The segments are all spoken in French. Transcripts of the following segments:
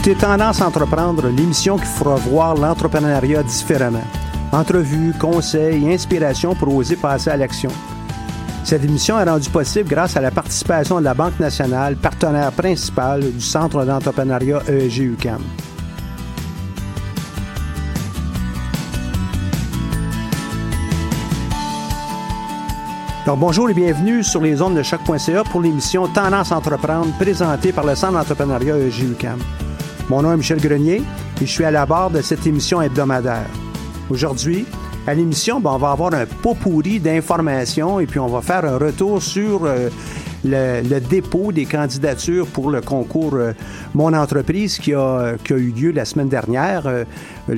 écoutez Tendance Entreprendre, l'émission qui fera voir l'entrepreneuriat différemment. Entrevues, conseils, inspiration pour oser passer à l'action. Cette émission est rendue possible grâce à la participation de la Banque nationale, partenaire principal du Centre d'entrepreneuriat EEG UQAM. Donc, bonjour et bienvenue sur les ondes de choc.ca pour l'émission Tendance Entreprendre présentée par le Centre d'entrepreneuriat EEG UQAM. Mon nom est Michel Grenier et je suis à la barre de cette émission hebdomadaire. Aujourd'hui, à l'émission, ben, on va avoir un pot pourri d'informations et puis on va faire un retour sur euh, le, le dépôt des candidatures pour le concours euh, Mon entreprise qui a, qui a eu lieu la semaine dernière, euh,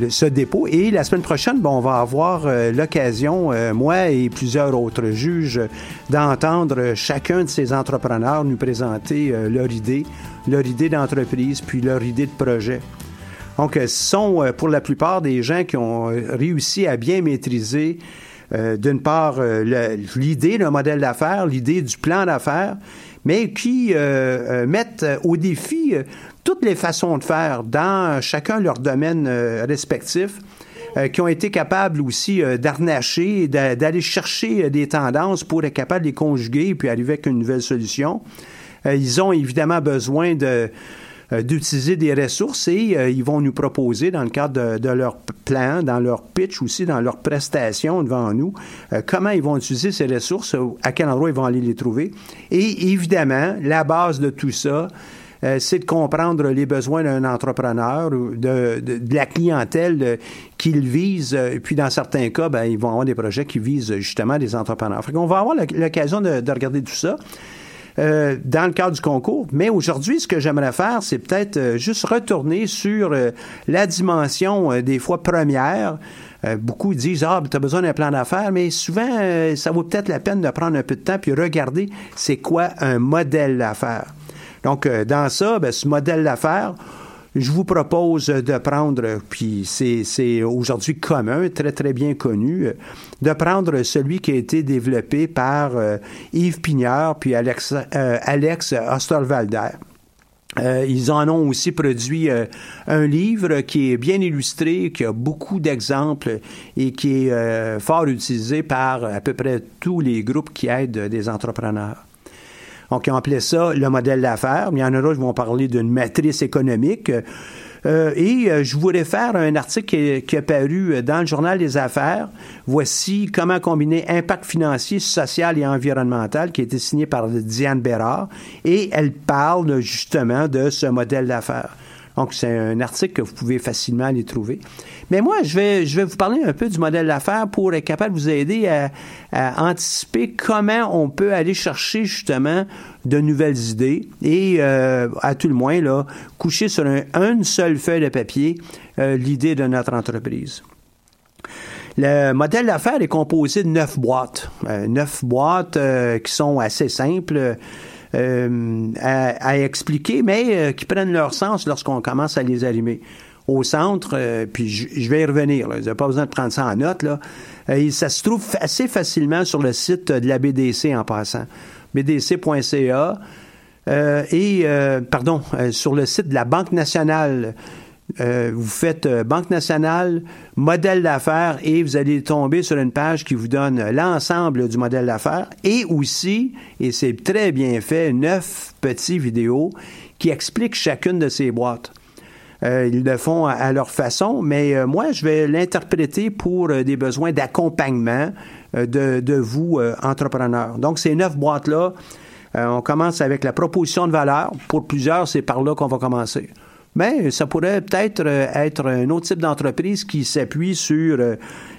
ce dépôt. Et la semaine prochaine, ben, on va avoir euh, l'occasion, moi et plusieurs autres juges, d'entendre chacun de ces entrepreneurs nous présenter leur idée, leur idée d'entreprise, puis leur idée de projet. Donc, ce sont pour la plupart des gens qui ont réussi à bien maîtriser, euh, d'une part, euh, l'idée d'un modèle d'affaires, l'idée du plan d'affaires, mais qui euh, mettent au défi toutes les façons de faire dans chacun leur domaine respectif. qui ont été capables aussi d'arnacher, d'a- d'aller chercher des tendances pour être capables de les conjuguer et puis arriver avec une nouvelle solution. Ils ont évidemment besoin de d'utiliser des ressources et euh, ils vont nous proposer dans le cadre de, de leur plan, dans leur pitch aussi, dans leur prestation devant nous, euh, comment ils vont utiliser ces ressources, euh, à quel endroit ils vont aller les trouver. Et évidemment, la base de tout ça, euh, c'est de comprendre les besoins d'un entrepreneur de, de- la clientèle euh, qu'il vise. euh, Et puis, dans certains cas, ben, ils vont avoir des projets qui visent justement des entrepreneurs. Fait qu'on va avoir l'oc- l'occasion de regarder tout ça. Euh, dans le cadre du concours. Mais aujourd'hui, ce que j'aimerais faire, c'est peut-être euh, juste retourner sur euh, la dimension euh, des fois première. Euh, beaucoup disent ah tu as besoin d'un plan d'affaires, mais souvent ça vaut peut-être la peine de prendre un peu de temps puis regarder c'est quoi un modèle d'affaires. Donc dans ça, ben, ce modèle d'affaires, je vous propose de prendre, puis c'est aujourd'hui commun, très très bien connu, de prendre celui qui a été développé par euh, Yves Pignard puis Alex, euh, Alex Osterwalder. Euh, ils en ont aussi produit euh, un livre qui est bien illustré, qui a beaucoup d'exemples et qui est euh, fort utilisé par à peu près tous les groupes qui aident des entrepreneurs. Donc, ils ont appelé ça le modèle d'affaires. Mais il y en a d'autres qui vont parler d'une matrice économique. Euh, et euh, je vous réfère à un article qui, qui, a paru dans le journal des affaires. Voici comment combiner impact financier, social et environnemental, qui a été signé par Diane Bérard. Et elle parle justement de ce modèle d'affaires. Donc, c'est un article que vous pouvez facilement aller trouver. Mais moi, je vais, je vais vous parler un peu du modèle d'affaires pour être capable de vous aider à, anticiper comment on peut aller chercher justement de nouvelles idées et, euh, à tout le moins, là, coucher sur un, une seule feuille de papier euh, l'idée de notre entreprise. Le modèle d'affaires est composé de neuf boîtes. Euh, neuf boîtes qui sont assez simples. Euh, à, expliquer, mais euh, qui prennent leur sens lorsqu'on commence à les allumer. Au centre, euh, puis je, vais y revenir, vous n'avez pas besoin de prendre ça en note, là. ça se trouve assez facilement sur le site de la BDC en passant. bdc.ca. et, pardon, sur le site de la Banque nationale euh, vous faites euh, Banque nationale, modèle d'affaires et vous allez tomber sur une page qui vous donne l'ensemble du modèle d'affaires et aussi, et c'est très bien fait, neuf petits vidéos qui expliquent chacune de ces boîtes. Euh, ils le font à, leur façon, mais moi, je vais l'interpréter pour des besoins d'accompagnement de, de, vous, entrepreneurs. Donc, ces neuf boîtes-là, on commence avec la proposition de valeur. Pour plusieurs, c'est par là qu'on va commencer mais ça pourrait peut-être euh, être un autre type d'entreprise qui s'appuie sur euh,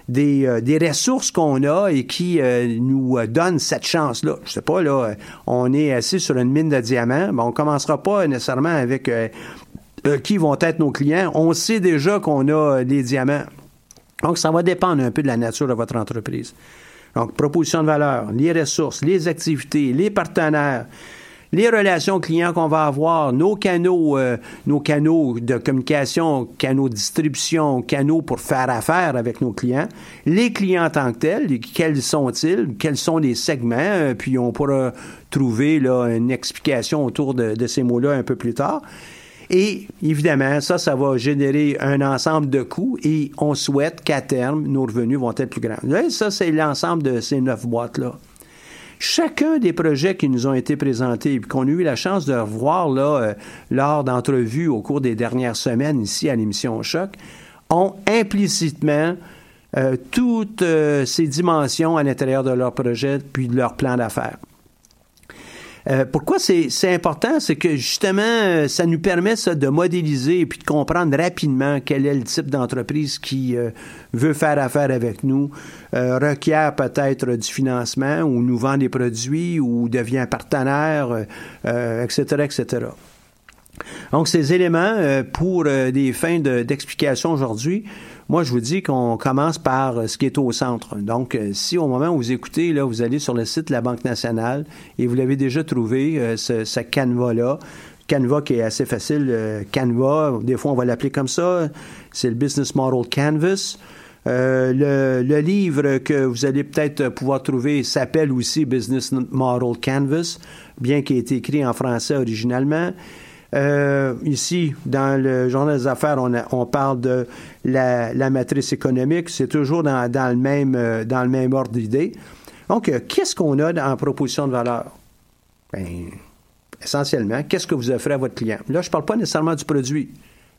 des, euh, des ressources qu'on a et qui nous donne cette chance-là. Je sais pas, là, on est assis sur une mine de diamants, mais on commencera pas nécessairement avec qui vont être nos clients. On sait déjà qu'on a des diamants. Donc, ça va dépendre un peu de la nature de votre entreprise. Donc, proposition de valeur, les ressources, les activités, les partenaires, les relations clients qu'on va avoir, nos canaux, euh, nos canaux de communication, canaux de distribution, canaux pour faire affaire avec nos clients, les clients en tant que tels, quels sont-ils, quels sont les segments, euh, puis on pourra trouver une explication autour de, ces mots-là un peu plus tard. Et évidemment, ça, ça va générer un ensemble de coûts et on souhaite qu'à terme, nos revenus vont être plus grands. Ça, c'est l'ensemble de ces neuf boîtes-là. Chacun des projets qui nous ont été présentés et qu'on a eu la chance de revoir là, euh, lors d'entrevues au cours des dernières semaines ici à l'émission Choc ont implicitement euh, toutes euh, ces dimensions à l'intérieur de leur projet puis de leur plan d'affaires. Euh, pourquoi c'est important? C'est que justement, euh, ça nous permet ça, de modéliser et puis de comprendre rapidement quel est le type d'entreprise qui euh, veut faire affaire avec nous, requiert peut-être du financement ou nous vend des produits ou devient partenaire, etc., etc. Donc, ces éléments, pour des fins d'explication aujourd'hui, moi, je vous dis qu'on commence par euh, ce qui est au centre. Donc, euh, si au moment où vous écoutez, là, vous allez sur le site de la Banque nationale et vous l'avez déjà trouvé, euh, ce, ce canevas-là, Canva qui est assez facile, Canva, des fois on va l'appeler comme ça, c'est le Business Model Canvas. le, le, livre que vous allez peut-être pouvoir trouver s'appelle aussi Business Model Canvas, bien qu'il ait été écrit en français originalement. Euh, ici, dans le journal des affaires, on, parle de la, matrice économique. C'est toujours dans, le même, euh, dans le même ordre d'idée. Donc, euh, qu'est-ce qu'on a en proposition de valeur? Bien, essentiellement, qu'est-ce que vous offrez à votre client? Là, je ne parle pas nécessairement du produit.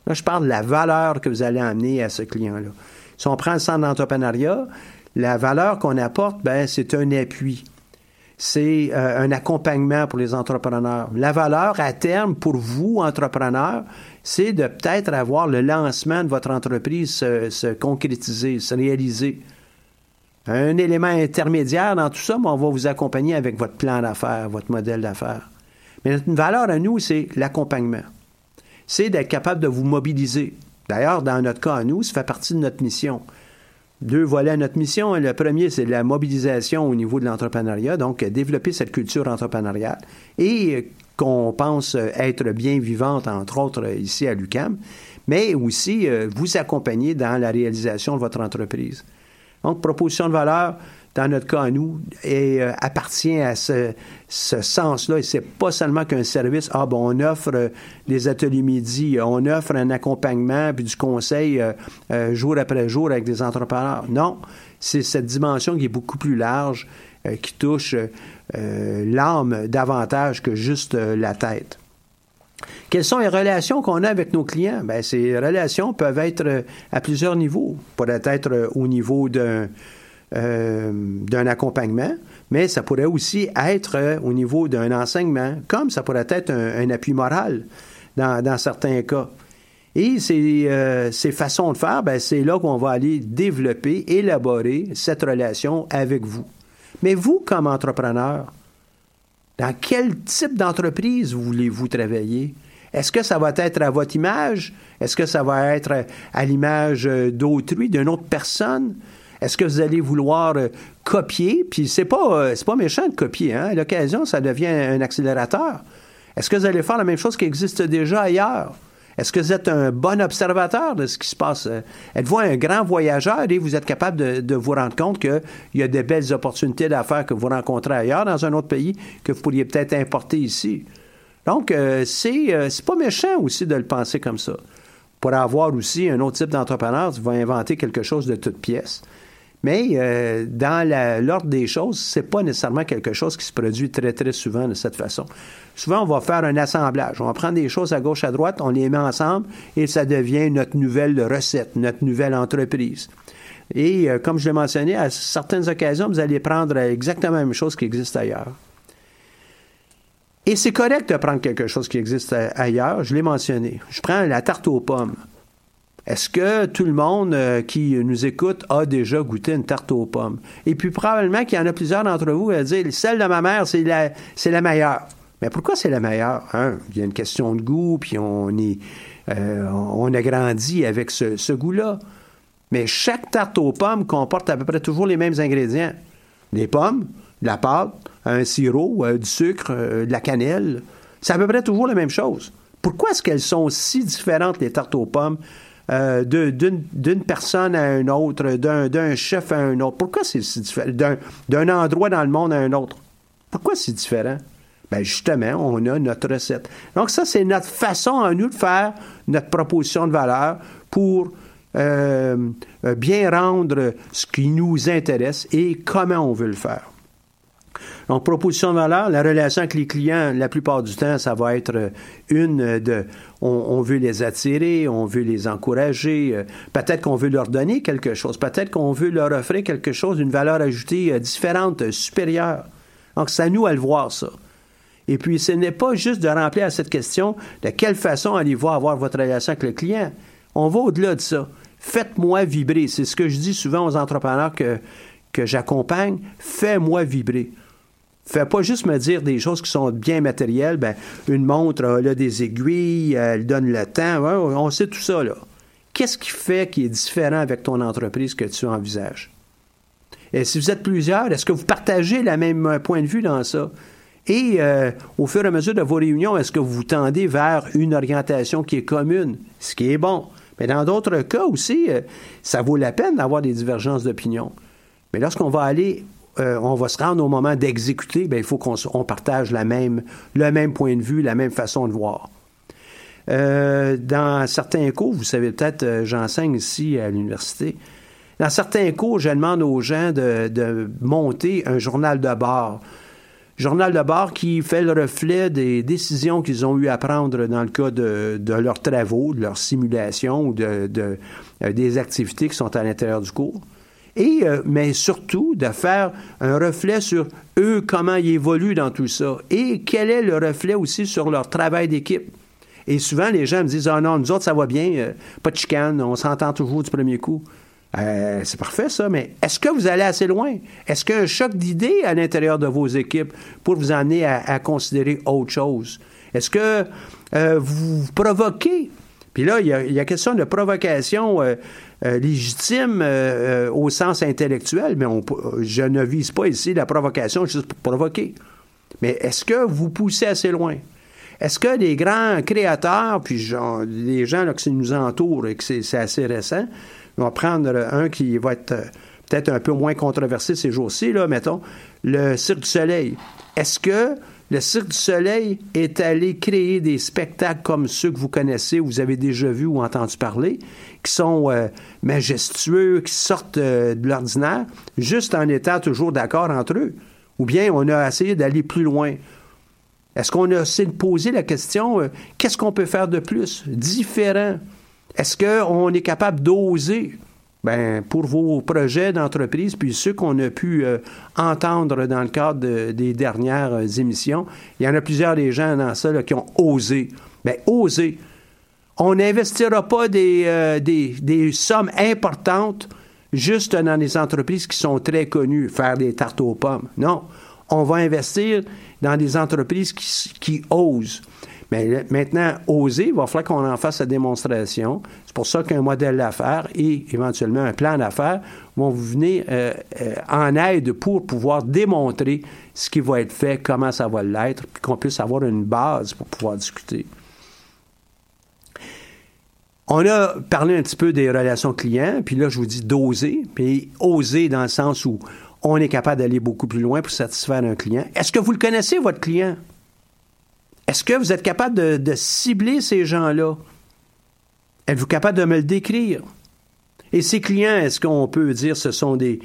Là, je parle de la valeur que vous allez amener à ce client-là. Si on prend le centre d'entrepreneuriat, la valeur qu'on apporte, ben, c'est un appui c'est euh, un accompagnement pour les entrepreneurs. La valeur à terme pour vous, entrepreneurs, c'est de peut-être avoir le lancement de votre entreprise se, concrétiser, se réaliser. Un élément intermédiaire dans tout ça, mais on va vous accompagner avec votre plan d'affaires, votre modèle d'affaires. Mais notre valeur à nous, c'est l'accompagnement. C'est d'être capable de vous mobiliser. D'ailleurs, dans notre cas à nous, ça fait partie de notre mission deux volets à notre mission. Le premier, c'est la mobilisation au niveau de l'entrepreneuriat, donc développer cette culture entrepreneuriale et qu'on pense être bien vivante, entre autres ici à l'UCAM, mais aussi euh, vous accompagner dans la réalisation de votre entreprise. Donc, proposition de valeur, dans notre cas à nous, euh, appartient à ce, sens-là. Et c'est pas seulement qu'un service, ah bon, on offre euh, des ateliers midi, on offre un accompagnement puis du conseil euh, jour après jour avec des entrepreneurs. Non, c'est cette dimension qui est beaucoup plus large, qui touche l'âme davantage que juste la tête. Quelles sont les relations qu'on a avec nos clients? Ben, ces relations peuvent être euh, à plusieurs niveaux. Pourrait être euh, au niveau d'un euh, d'un accompagnement, mais ça pourrait aussi être au niveau d'un enseignement, comme ça pourrait être un, appui moral dans, certains cas. Et ces, ces façons de faire, ben, c'est là qu'on va aller développer, élaborer cette relation avec vous. Mais vous, comme entrepreneur, dans quel type d'entreprise voulez-vous travailler? Est-ce que ça va être à votre image? Est-ce que ça va être à l'image d'autrui, d'une autre personne? Est-ce que vous allez vouloir euh, copier? Puis c'est pas, euh, pas méchant de copier, hein? À l'occasion, ça devient un accélérateur. Est-ce que vous allez faire la même chose qui existe déjà ailleurs? Est-ce que vous êtes un bon observateur de ce qui se passe? Euh, êtes-vous un grand voyageur et vous êtes capable de, vous rendre compte qu'il y a de belles opportunités d'affaires que vous rencontrez ailleurs dans un autre pays que vous pourriez peut-être importer ici? Donc, euh, c'est, pas méchant aussi de le penser comme ça. Pour avoir aussi un autre type d'entrepreneur, tu vas inventer quelque chose de toute pièce. Mais euh, dans l'ordre des choses, c'est pas nécessairement quelque chose qui se produit très, très souvent de cette façon. Souvent, on va faire un assemblage. On va prendre des choses à gauche, à droite, on les met ensemble et ça devient notre nouvelle recette, notre nouvelle entreprise. Et euh, comme je l'ai mentionné, à certaines occasions, vous allez prendre exactement la même chose qui existe ailleurs. Et c'est correct de prendre quelque chose qui existe ailleurs, je l'ai mentionné. Je prends la tarte aux pommes. Est-ce que tout le monde euh, qui nous écoute a déjà goûté une tarte aux pommes? Et puis probablement qu'il y en a plusieurs d'entre vous à dire celle de ma mère, c'est la, meilleure. Mais pourquoi c'est la meilleure? Hein? Il y a une question de goût, puis on est euh, on a grandi avec ce, ce goût-là. Mais chaque tarte aux pommes comporte à peu près toujours les mêmes ingrédients. Des pommes, de la pâte, un sirop, euh, du sucre, de la cannelle. C'est à peu près toujours la même chose. Pourquoi est-ce qu'elles sont si différentes, les tartes aux pommes, euh, d'une personne à une autre, d'un chef à un autre. Pourquoi c'est si différent? D'un endroit dans le monde à un autre? Pourquoi c'est différent? Ben justement, on a notre recette. Donc ça, c'est notre façon à nous de faire notre proposition de valeur pour euh, bien rendre ce qui nous intéresse et comment on veut le faire. Donc, proposition de valeur, la relation avec les clients, la plupart du temps, ça va être une de on, veut les attirer, on veut les encourager, euh, peut-être qu'on veut leur donner quelque chose, peut-être qu'on veut leur offrir quelque chose, une valeur ajoutée euh, différente, euh, supérieure. Donc, c'est à nous à le voir, ça. Et puis, ce n'est pas juste de remplir à cette question de quelle façon allez-vous avoir votre relation avec le client? On va au-delà de ça. Faites-moi vibrer. C'est ce que je dis souvent aux entrepreneurs que, que j'accompagne. Fais-moi vibrer. Fais pas juste me dire des choses qui sont bien matérielles. Ben, une montre, elle a des aiguilles, elle donne le temps. on sait tout ça, là. Qu'est-ce qui fait qui est différent avec ton entreprise que tu envisages? Et si vous êtes plusieurs, est-ce que vous partagez le même euh, point de vue dans ça? Et euh, au fur et à mesure de vos réunions, est-ce que vous vous tendez vers une orientation qui est commune, ce qui est bon? Mais dans d'autres cas aussi, euh, ça vaut la peine d'avoir des divergences d'opinion. Mais lorsqu'on va aller euh, on va se rendre au moment d'exécuter, ben, il faut qu'on partage la même, le même point de vue, la même façon de voir. Euh, dans certains cours, vous savez peut-être, euh, j'enseigne ici à l'université, dans certains cours, je demande aux gens de, monter un journal de bord. Journal de bord qui fait le reflet des décisions qu'ils ont eu à prendre dans le cas de, leurs travaux, de leurs simulations ou de, des activités qui sont à l'intérieur du cours et euh, mais surtout de faire un reflet sur eux, comment ils évoluent dans tout ça, et quel est le reflet aussi sur leur travail d'équipe. Et souvent, les gens me disent Ah non, nous autres, ça va bien, euh, pas de chicane, on s'entend toujours du premier coup. Euh, c'est parfait ça, mais est-ce que vous allez assez loin? Est-ce qu'il y a un choc d'idées à l'intérieur de vos équipes pour vous amener à, considérer autre chose? Est-ce que vous provoquez? Puis là, il y a, question de provocation légitime euh, euh, au sens intellectuel, mais je ne vise pas ici la provocation juste pour provoquer. Mais est-ce que vous poussez assez loin? Est-ce que les grands créateurs, puis genre, les gens là, qui nous entourent et que c'est assez récent, on va prendre un qui va être peut-être un peu moins controversé ces jours-ci, là, mettons, le Cirque du Soleil. Est-ce que le Cirque du Soleil est allé créer des spectacles comme ceux que vous connaissez, vous avez déjà vu ou entendu parler, qui sont euh, majestueux, qui sortent euh, de l'ordinaire, juste en étant toujours d'accord entre eux. Ou bien on a essayé d'aller plus loin. Est-ce qu'on a essayé de poser la question, euh, qu'est-ce qu'on peut faire de plus, différent? Est-ce qu'on est capable d'oser? Ben, pour vos projets d'entreprise, puis ceux qu'on a pu euh, entendre dans le cadre des dernières euh, émissions, il y en a plusieurs des gens dans ça qui ont osé. Ben, oser. On n'investira pas des, des, des, sommes importantes juste dans des entreprises qui sont très connues, faire des tartes aux pommes. Non. On va investir dans des entreprises qui, qui osent. Mais maintenant, oser, il va falloir qu'on en fasse la démonstration. C'est pour ça qu'un modèle d'affaires et éventuellement un plan d'affaires vont vous venir euh, euh, en aide pour pouvoir démontrer ce qui va être fait, comment ça va l'être, puis qu'on puisse avoir une base pour pouvoir discuter. On a parlé un petit peu des relations clients, puis là, je vous dis d'oser, puis oser dans le sens où on est capable d'aller beaucoup plus loin pour satisfaire un client. Est-ce que vous le connaissez, votre client? Est-ce que vous êtes capable de, cibler ces gens-là? Êtes-vous capable de me le décrire? Et ces clients, est-ce qu'on peut dire ce sont des,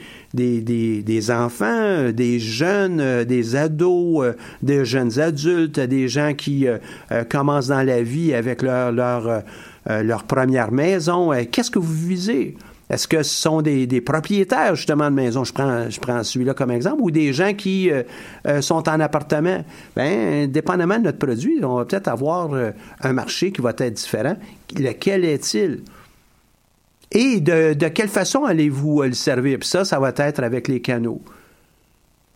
enfants, des jeunes, des ados, des jeunes adultes, des gens qui euh, euh, commencent dans la vie avec leur, euh, leur première maison? Qu'est-ce que vous visez? Est-ce que ce sont des, propriétaires, justement, de maisons? Je prends, je prends celui-là comme exemple, ou des gens qui euh, euh, sont en appartement? Bien, dépendamment de notre produit, on va peut-être avoir euh, un marché qui va être différent. Lequel est-il? Et de, quelle façon allez-vous le servir? Puis ça, ça va être avec les canaux.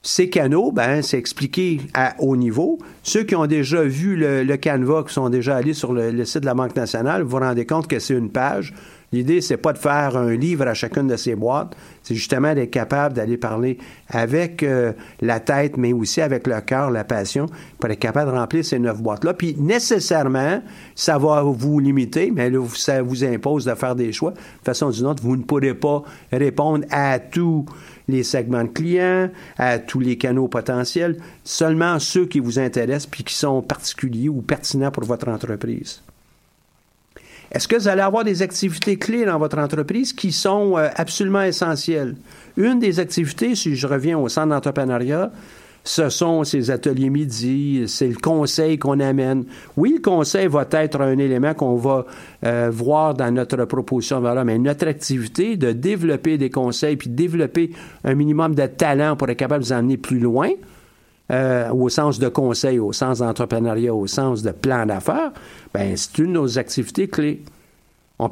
Ces canaux, ben, c'est expliqué à haut niveau. Ceux qui ont déjà vu le, Canva, qui sont déjà allés sur le, le, site de la Banque nationale, vous vous rendez compte que c'est une page L'idée, c'est pas de faire un livre à chacune de ces boîtes, c'est justement d'être capable d'aller parler avec euh, la tête, mais aussi avec le cœur, la passion, pour être capable de remplir ces neuf boîtes-là. Puis nécessairement, ça va vous limiter, mais là, ça vous impose de faire des choix. De façon d'une autre, vous ne pourrez pas répondre à tous les segments de clients, à tous les canaux potentiels, seulement ceux qui vous intéressent puis qui sont particuliers ou pertinents pour votre entreprise. Est-ce que vous allez avoir des activités clés dans votre entreprise qui sont euh, absolument essentielles? Une des activités, si je reviens au centre d'entrepreneuriat, ce sont ces ateliers midi, c'est le conseil qu'on amène. Oui, le conseil va être un élément qu'on va euh, voir dans notre proposition de valeur, mais notre activité de développer des conseils puis développer un minimum de talent pour être capable de vous emmener plus loin, euh, au sens de conseil, au sens d'entrepreneuriat, au sens de plan d'affaires, ben c'est une de nos activités clés. On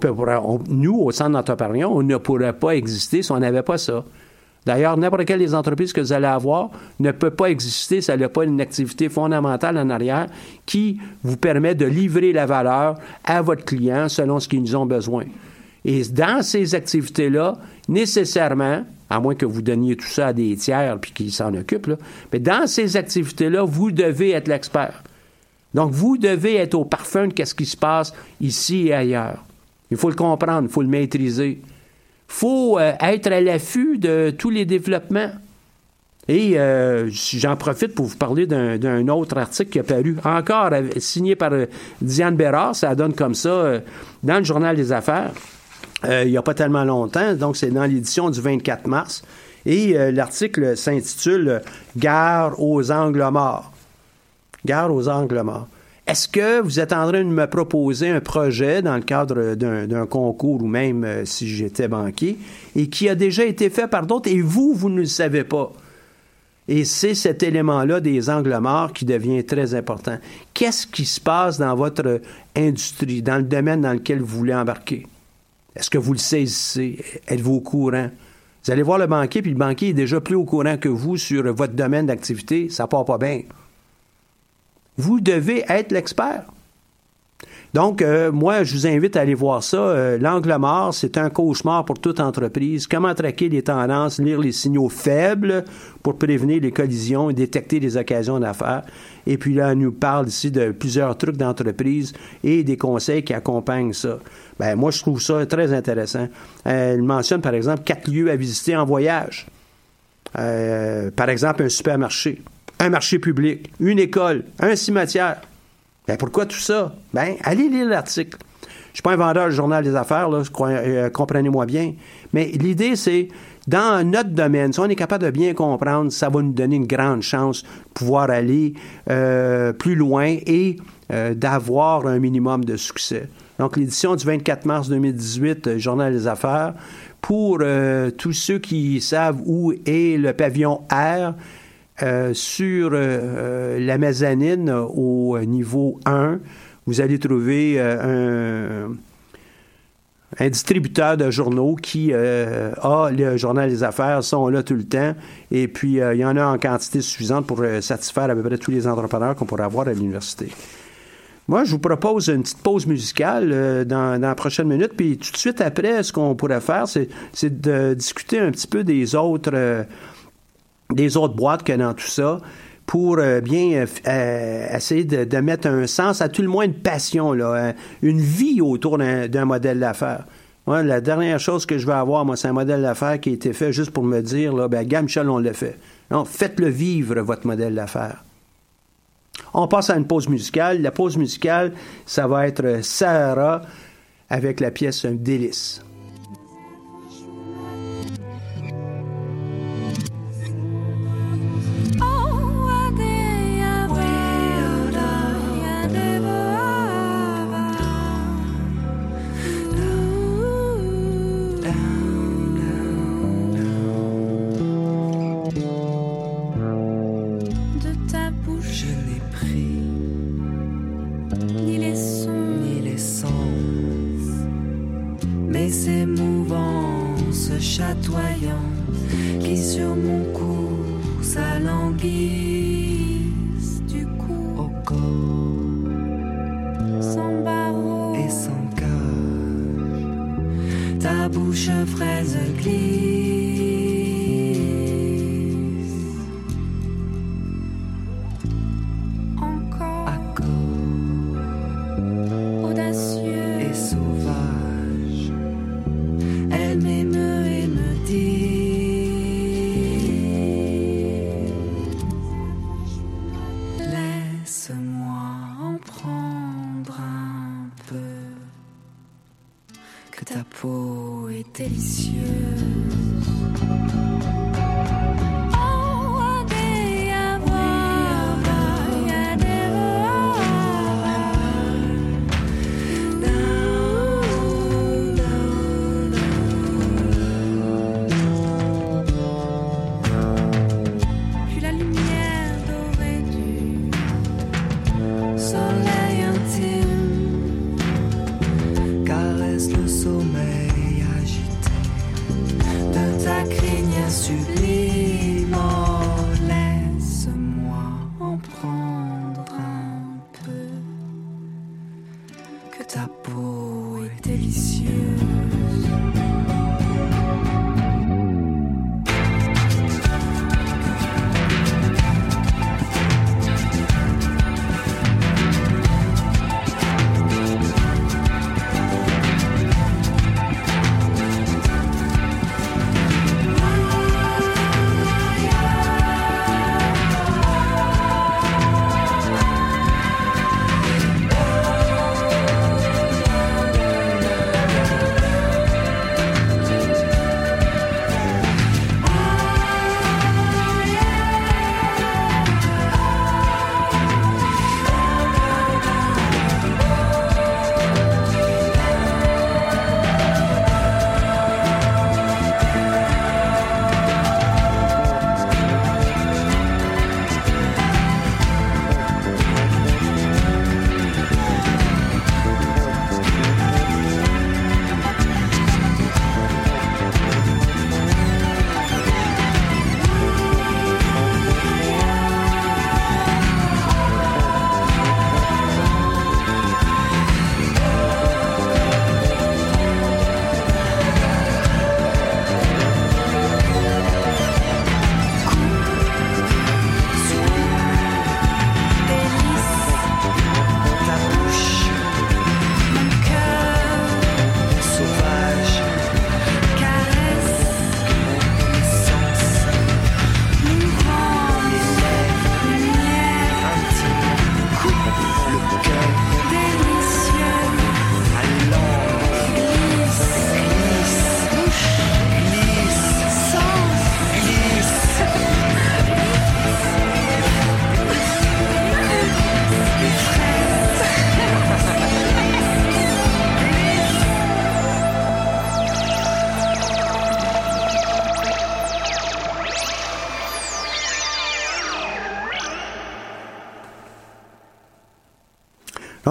nous, au centre d'entrepreneuriat, on ne pourrait pas exister si on n'avait pas ça. D'ailleurs, n'importe quelle des entreprises que vous allez avoir ne peut pas exister si elle n'a pas une activité fondamentale en arrière qui vous permet de livrer la valeur à votre client selon ce qu'ils ont besoin. Et dans ces activités-là, nécessairement, à moins que vous donniez tout ça à des tiers puis qu'ils s'en occupent, mais dans ces activités-là, vous devez être l'expert. Donc, vous devez être au parfum de ce qui se passe ici et ailleurs. Il faut le comprendre, il faut le maîtriser. Il faut euh, être à l'affût de tous les développements. Et euh, j'en profite pour vous parler d'un autre article qui a paru, encore signé par euh, Diane Bérard, ça donne comme ça, dans le Journal des Affaires, il n'y a pas tellement longtemps, donc c'est dans l'édition du 24 mars. Et l'article s'intitule Gare aux angles morts. Gare aux angles morts. Est-ce que vous êtes en train de me proposer un projet dans le cadre d'un concours ou même euh, si j'étais banquier et qui a déjà été fait par d'autres et vous, vous ne le savez pas? Et c'est cet élément-là des angles morts qui devient très important. Qu'est-ce qui se passe dans votre industrie, dans le domaine dans lequel vous voulez embarquer? Est-ce que vous le saisissez? Êtes-vous au courant? Vous allez voir le banquier, puis le banquier est déjà plus au courant que vous sur votre domaine d'activité. Ça part pas bien. Vous devez être l'expert. Donc, euh, moi, je vous invite à aller voir ça. Euh, l'angle mort, c'est un cauchemar pour toute entreprise. Comment traquer les tendances, lire les signaux faibles pour prévenir les collisions et détecter les occasions d'affaires. Et puis là, on nous parle ici de plusieurs trucs d'entreprise et des conseils qui accompagnent ça. Ben, moi, je trouve ça très intéressant. Euh, elle mentionne, par exemple, quatre lieux à visiter en voyage. par exemple, un supermarché un marché public, une école, un cimetière. Ben pourquoi tout ça? Ben, allez lire l'article. Je suis pas un vendeur du journal des affaires, euh, comprenez-moi bien. Mais l'idée, c'est, dans notre domaine, si on est capable de bien comprendre, ça va nous donner une grande chance de pouvoir aller euh, plus loin et euh, d'avoir un minimum de succès. Donc, l'édition du 24 mars 2018, euh, Journal des affaires, pour tous ceux qui savent où est le pavillon R, euh, sur euh, euh, la mezzanine au niveau 1, vous allez trouver un, distributeur de journaux qui a le journal des affaires, sont là tout le temps, et puis il y en a en quantité suffisante pour satisfaire à peu près tous les entrepreneurs qu'on pourrait avoir à l'université. Moi, je vous propose une petite pause musicale dans, la prochaine minute, puis tout de suite après, ce qu'on pourrait faire, c'est, de discuter un petit peu des autres, des autres boîtes a dans tout ça pour euh, bien euh, euh, essayer de, mettre un sens, à tout le moins une passion, là, une vie autour d'un, modèle d'affaires. La dernière chose que je veux avoir, moi, c'est un modèle d'affaires qui a été fait juste pour me dire, là, ben, gars, on l'a fait. Non, faites-le vivre, votre modèle d'affaires. On passe à une pause musicale. La pause musicale, ça va être Sahara avec la pièce Un délice.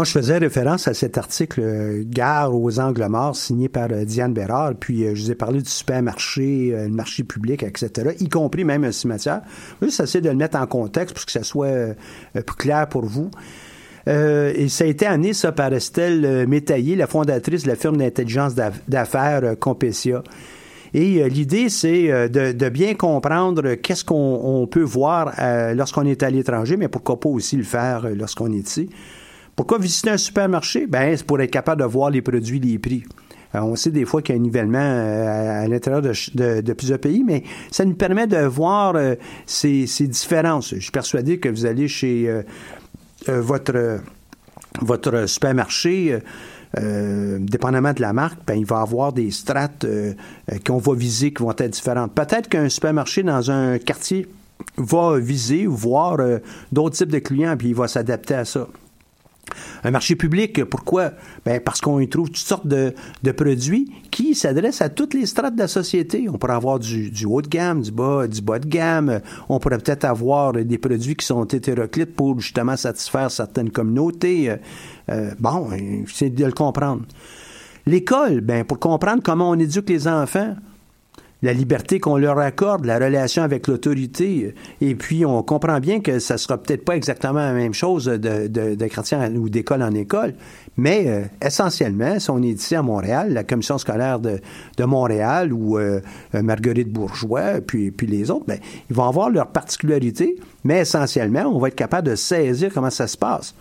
Non, je faisais référence à cet article euh, Gare aux angles morts signé par euh, Diane Bérard. Puis euh, je vous ai parlé du supermarché, le marché public, etc., y compris même un cimetière. Juste essayer de le mettre en contexte pour que ça soit plus clair pour vous. Et ça a été amené, ça, par Estelle Métaillé, la fondatrice de la firme d'intelligence d'aff- d'affaires Competia. Et l'idée, c'est de, bien comprendre qu'est-ce qu'on on peut voir lorsqu'on est à l'étranger, mais pourquoi pas aussi le faire lorsqu'on est ici. Pourquoi visiter un supermarché? Ben, c'est pour être capable de voir les produits, les prix. Euh, on sait des fois qu'il y a un nivellement euh, à, l'intérieur de, plusieurs pays, mais ça nous permet de voir euh, ces, ces différences. Je suis persuadé que vous allez chez votre, votre supermarché, dépendamment de la marque, ben, il va avoir des strates qu'on va viser qui vont être différentes. Peut-être qu'un supermarché dans un quartier va viser ou voir d'autres types de clients, puis il va s'adapter à ça. Un marché public, pourquoi? Ben parce qu'on y trouve toutes sortes de, produits qui s'adressent à toutes les strates de la société. On pourrait avoir du, haut de gamme, du bas, du bas de gamme. On pourrait peut-être avoir des produits qui sont hétéroclites pour justement satisfaire certaines communautés. Euh, bon, c'est de le comprendre. L'école, ben pour comprendre comment on éduque les enfants, la liberté qu'on leur accorde, la relation avec l'autorité. Et puis, on comprend bien que ça sera peut-être pas exactement la même chose de, de, de chrétien ou d'école en école, mais euh, essentiellement, si on est ici à Montréal, la commission scolaire de, de Montréal ou euh, Marguerite Bourgeois, puis, puis les autres, ben, ils vont avoir leurs particularités, mais essentiellement, on va être capable de saisir comment ça se passe.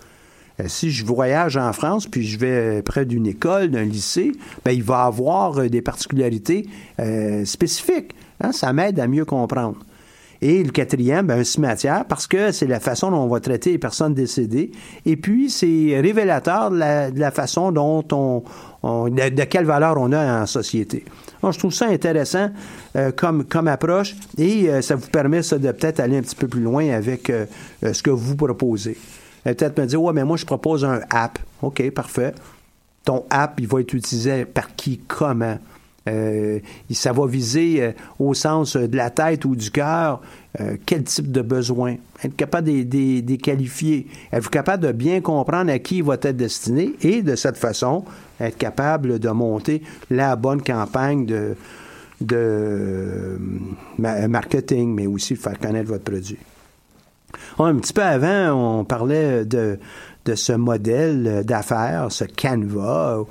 Euh, si je voyage en France, puis je vais près d'une école, d'un lycée, ben, il va avoir euh, des particularités euh, spécifiques. Hein? Ça m'aide à mieux comprendre. Et le quatrième, ben, un cimetière, parce que c'est la façon dont on va traiter les personnes décédées. Et puis, c'est révélateur de la, façon dont on, de, quelle valeur on a en société. Je trouve ça intéressant euh, comme, approche et euh, ça vous permet de peut-être aller un petit peu plus loin avec euh, ce que vous proposez peut-être me dire, ouais, mais moi, je propose un app. OK, parfait. Ton app, il va être utilisé par qui, comment? Euh, ça va viser euh, au sens de la tête ou du cœur euh, quel type de besoin? Être capable de les qualifier. Être capable de bien comprendre à qui il va être destiné et de cette façon, être capable de monter la bonne campagne de, de marketing, mais aussi faire connaître votre produit? Un petit peu avant, on parlait de, ce modèle d'affaires, ce canevas,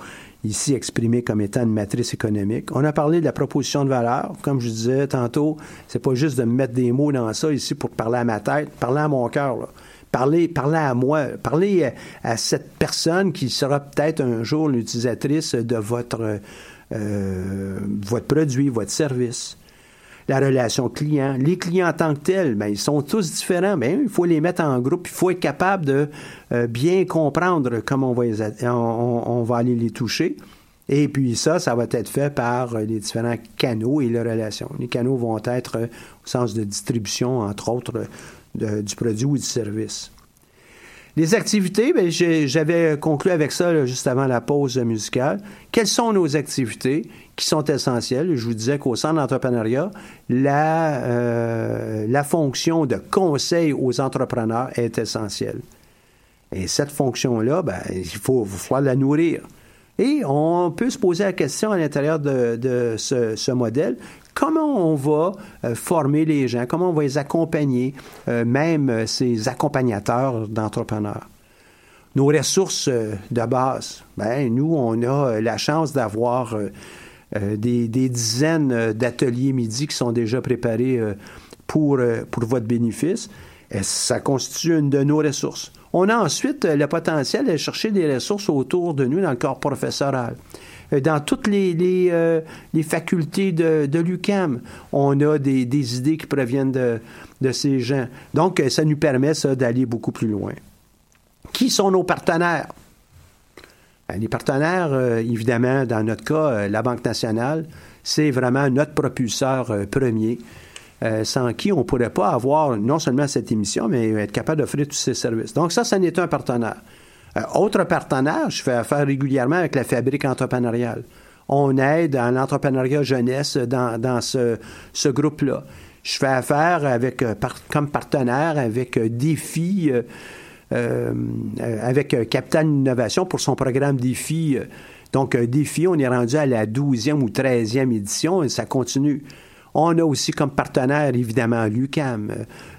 ici exprimé comme étant une matrice économique. On a parlé de la proposition de valeur. Comme je disais tantôt, c'est pas juste de mettre des mots dans ça ici pour parler à ma tête, parler à mon cœur. Parler, parler à moi, parler à, cette personne qui sera peut-être un jour l'utilisatrice de votre, euh, votre produit, votre service la relation client. Les clients en tant que tels, ben, ils sont tous différents. Ben, il faut les mettre en groupe. Il faut être capable de euh, bien comprendre comment on va, les, on, va aller les toucher. Et puis ça, ça va être fait par les différents canaux et les relations. Les canaux vont être euh, au sens de distribution, entre autres, du produit ou du service. Les activités, ben, j'avais conclu avec ça juste avant la pause musicale. Quelles sont nos activités? Qui sont essentielles? Je vous disais qu'au centre d'entrepreneuriat, la, euh, la fonction de conseil aux entrepreneurs est essentielle. Et cette fonction-là, ben, il faut, la nourrir. Et on peut se poser la question à l'intérieur de, de ce, ce, modèle, comment on va euh, former les gens, comment on va les accompagner, euh, même ces accompagnateurs d'entrepreneurs? Nos ressources de base, ben, nous, on a la chance d'avoir des, des, dizaines d'ateliers midi qui sont déjà préparés euh, pour, pour votre bénéfice. Ça constitue une de nos ressources. On a ensuite le potentiel de chercher des ressources autour de nous dans le corps professoral dans toutes les, euh, facultés de, de l'UCAM. On a des, idées qui proviennent de, de, ces gens. Donc, ça nous permet d'aller beaucoup plus loin. Qui sont nos partenaires? Ben, les partenaires, euh, évidemment, dans notre cas, euh, la Banque nationale, c'est vraiment notre propulseur euh, premier. sans qui on ne pourrait pas avoir non seulement cette émission, mais être capable d'offrir tous ces services. Donc ça, ça n'est un partenaire. Euh, autre partenaire, je fais affaire régulièrement avec la fabrique entrepreneuriale. On aide à l'entrepreneuriat jeunesse dans, dans ce, ce groupe-là. Je fais affaire avec, euh, par, comme partenaire avec euh, Défi, euh, euh, avec euh, Capital Innovation pour son programme Défi. Euh, Donc, euh, Défi, on est rendu à la 12e ou 13e édition et ça continue. On a aussi comme partenaire, évidemment, l'UCAM.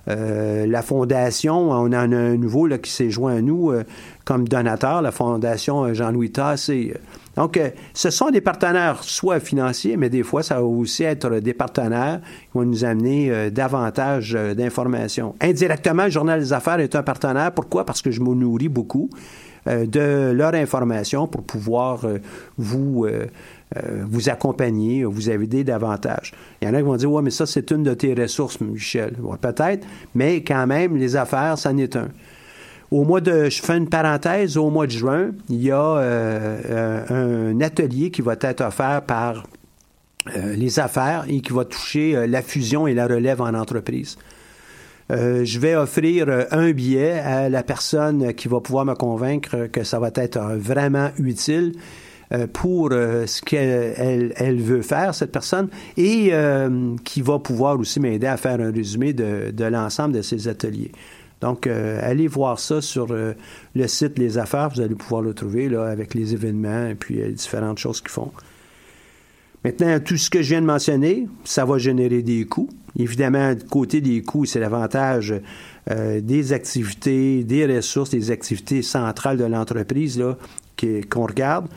Euh, la Fondation, on en a un nouveau là, qui s'est joint à nous euh, comme donateur, la Fondation euh, Jean-Louis Tassé. Donc, euh, ce sont des partenaires soit financiers, mais des fois, ça va aussi être des partenaires qui vont nous amener euh, davantage euh, d'informations. Indirectement, le Journal des Affaires est un partenaire. Pourquoi? Parce que je me nourris beaucoup euh, de leur information pour pouvoir euh, vous, euh, vous accompagner, vous aider davantage. Il y en a qui vont dire, ouais, mais ça, c'est une de tes ressources, Michel. Peut-être, mais quand même, les affaires, ça en est un. Au mois de, je fais une parenthèse, au mois de juin, il y a euh, euh, un atelier qui va être offert par les affaires et qui va toucher la fusion et la relève en entreprise. Je vais offrir un billet à la personne qui va pouvoir me convaincre que ça va être vraiment utile pour euh, ce qu'elle elle, elle veut faire, cette personne, et euh, qui va pouvoir aussi m'aider à faire un résumé de, l'ensemble de ces ateliers. Donc, euh, allez voir ça sur euh, le site Les Affaires. Vous allez pouvoir le trouver là, avec les événements et puis euh, différentes choses qu'ils font. Maintenant, tout ce que je viens de mentionner, ça va générer des coûts. Évidemment, du côté des coûts, c'est l'avantage euh, des activités, des ressources, des activités centrales de l'entreprise qu'on regarde.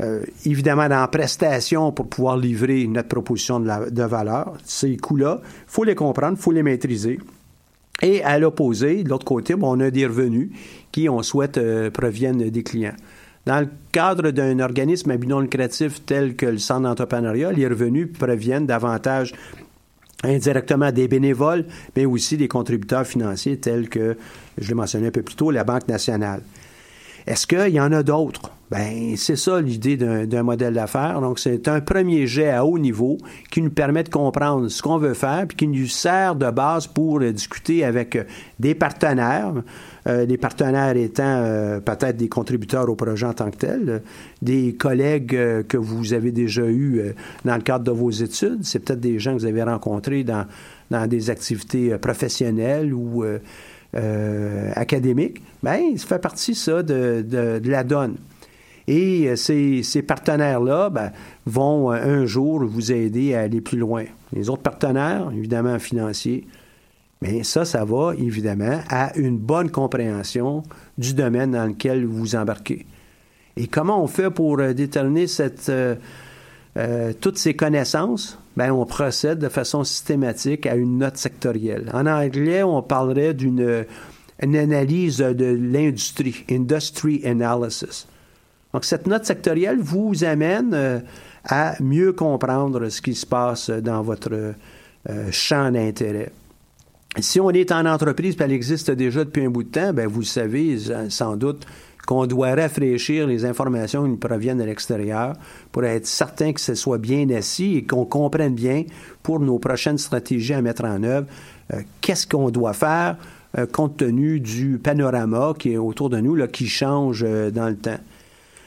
Euh, évidemment, dans la prestation pour pouvoir livrer notre proposition de, valeur, ces coûts-là, il faut les comprendre, il faut les maîtriser. Et à l'opposé, de l'autre côté, on a des revenus qui, on souhaite, euh, proviennent des clients. Dans le cadre d'un organisme à but non lucratif tel que le Centre d'entrepreneuriat, les revenus proviennent davantage indirectement des bénévoles, mais aussi des contributeurs financiers tels que, je l'ai mentionné un peu plus tôt, la Banque nationale. Est-ce qu'il y en a d'autres? Ben, c'est ça l'idée d'un modèle d'affaires. Donc, c'est un premier jet à haut niveau qui nous permet de comprendre ce qu'on veut faire, puis qui nous sert de base pour discuter avec euh, des partenaires, euh, les partenaires étant euh, peut-être des contributeurs au projet en tant que tel, des collègues euh, que vous avez déjà eus dans le cadre de vos études, c'est peut-être des gens que vous avez rencontrés dans, dans des activités professionnelles ou euh, académiques. Ben, ça fait partie, ça, de, de- la donne. Et euh, ces, partenaires-là ben, vont euh, un jour vous aider à aller plus loin. Les autres partenaires, évidemment financiers, mais ça, ça va évidemment à une bonne compréhension du domaine dans lequel vous embarquez. Et comment on fait pour déterminer toutes ces connaissances? Ben, on procède de façon systématique à une note sectorielle. En anglais, on parlerait d'une une analyse de l'industrie, industry analysis. Donc, cette note sectorielle vous amène euh, à mieux comprendre ce qui se passe dans votre euh, champ d'intérêt. Si on est en entreprise et elle existe déjà depuis un bout de temps, ben vous savez euh, sans doute qu'on doit rafraîchir les informations qui nous proviennent de l'extérieur pour être certain que ce soit bien assis et qu'on comprenne bien pour nos prochaines stratégies à mettre en œuvre euh, qu'est-ce qu'on doit faire euh, compte tenu du panorama qui est autour de nous, là, qui change euh, dans le temps.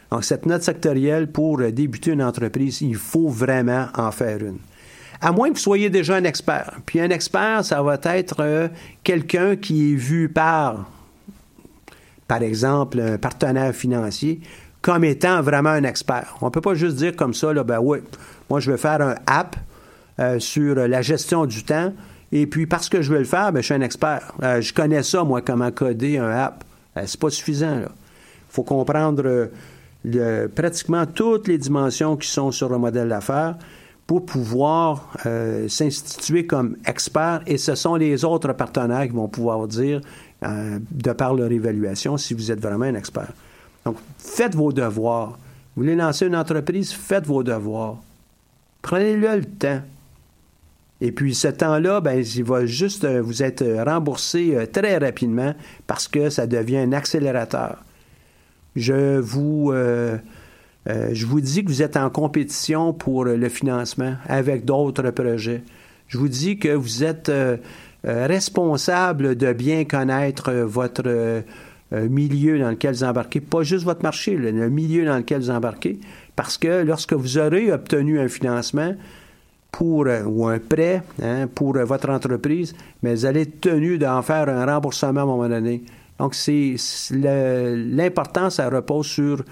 Donc, cette note sectorielle, pour débuter une entreprise, il faut vraiment en faire une. À moins que vous soyez déjà un expert. Puis un expert, ça va être quelqu'un qui est vu par, par exemple, un partenaire financier comme étant vraiment un expert. On ne peut pas juste dire comme ça, là, ben oui, moi je veux faire un app euh, sur la gestion du temps, et puis parce que je veux le faire, ben, je suis un expert. Euh, je connais ça, moi, comment coder un app. Euh, c'est pas suffisant. Il faut comprendre euh, pratiquement toutes les dimensions qui sont sur le modèle d'affaires pour pouvoir s'instituer comme expert et ce sont les autres partenaires qui vont pouvoir dire, euh, de par leur évaluation, si vous êtes vraiment un expert. Donc, faites vos devoirs. Vous voulez lancer une entreprise, faites vos devoirs. Prenez-le le temps. Et puis, ce temps-là, ben, il va juste euh, vous être remboursé euh, très rapidement parce que ça devient un accélérateur. Je vous, je vous dis que vous êtes en compétition pour le financement avec d'autres projets. Je vous dis que vous êtes responsable de bien connaître euh, votre euh, euh, milieu dans lequel vous embarquez, pas juste votre marché, le, milieu dans lequel vous embarquez, parce que lorsque vous aurez obtenu un financement pour, euh, ou un prêt hein, pour euh, votre entreprise, mais vous allez être tenu d'en faire un remboursement à un moment donné. Donc, c'est l'importance, ça repose sur,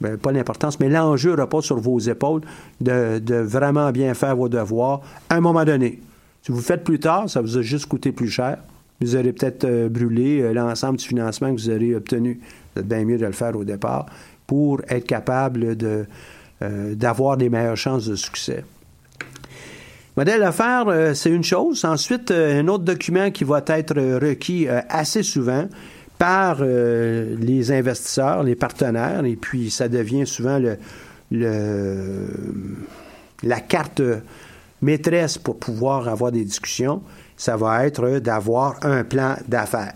ben, pas l'importance, mais l'enjeu repose sur vos épaules de, de vraiment bien faire vos devoirs à un moment donné. Si vous faites plus tard, ça vous a juste coûté plus cher. Vous aurez peut-être euh, brûlé euh, l'ensemble du financement que vous aurez obtenu. Êtes bien mieux de le faire au départ pour être capable euh, d'avoir des meilleures chances de succès. Modèle d'affaires, euh, c'est une chose. Ensuite, euh, un autre document qui va être requis assez souvent par les investisseurs, les partenaires, et puis ça devient souvent la carte maîtresse pour pouvoir avoir des discussions, ça va être d'avoir un plan d'affaires.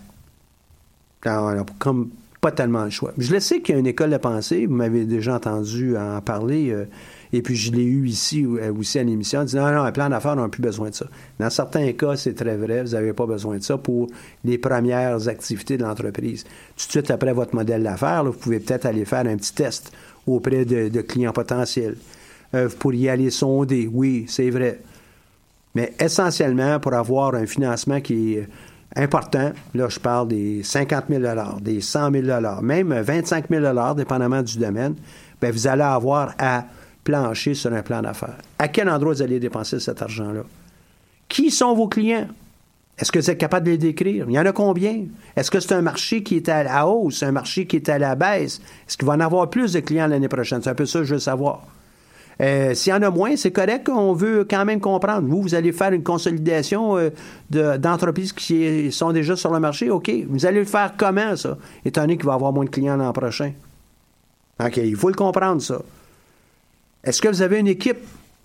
Comme pas tellement le choix. Je le sais qu'il y a une école de pensée, vous m'avez déjà entendu en parler, euh, et puis je l'ai eu ici euh, aussi à l'émission, on dit non, non, un plan d'affaires, on n'a plus besoin de ça. Dans certains cas, c'est très vrai, vous n'avez pas besoin de ça pour les premières activités de l'entreprise. Tout de suite après votre modèle d'affaires, vous pouvez peut-être aller faire un petit test auprès de clients potentiels. Euh, vous pourriez aller sonder, oui, c'est vrai. Mais essentiellement, pour avoir un financement qui est important, là, je parle des 50 000 des 100 000 même 25 000 dépendamment du domaine, bien, vous allez avoir à plancher sur un plan d'affaires. À quel endroit vous allez dépenser cet argent-là? Qui sont vos clients? Est-ce que vous êtes capable de les décrire? Il y en a combien? Est-ce que c'est un marché qui est à la hausse, un marché qui est à la baisse? Est-ce qu'il va en avoir plus de clients l'année prochaine? C'est un peu ça que je veux savoir. Euh, S'il y en a moins, c'est correct. On veut quand même comprendre. Vous, vous allez faire une consolidation euh, de- d'entreprises qui sont déjà sur le marché. OK. Vous allez le faire comment, ça? Étant donné qu'il va y avoir moins de clients l'an prochain. OK. Il faut le comprendre, ça. Est-ce que vous avez une équipe?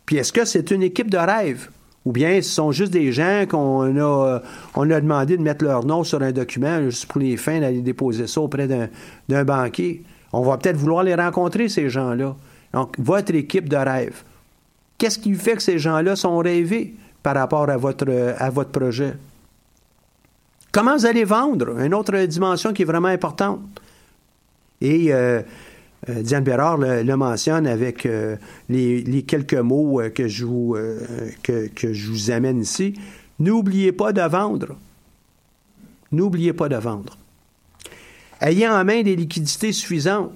Puis est-ce que c'est une équipe de rêve? Ou bien ce sont juste des gens qu'on a, euh, on a demandé de mettre leur nom sur un document juste pour les fins d'aller déposer ça auprès d'un banquier? On va peut-être vouloir les rencontrer, ces gens-là. Donc, votre équipe de rêve. Qu'est-ce qui fait que ces gens-là sont rêvés par rapport à votre, projet? Comment vous allez vendre? Une autre dimension qui est vraiment importante. Et euh, euh, Diane Bérard le, mentionne avec euh, les, quelques mots que, je que je vous amène ici. N'oubliez pas de vendre. N'oubliez pas de vendre. Ayez en main des liquidités suffisantes.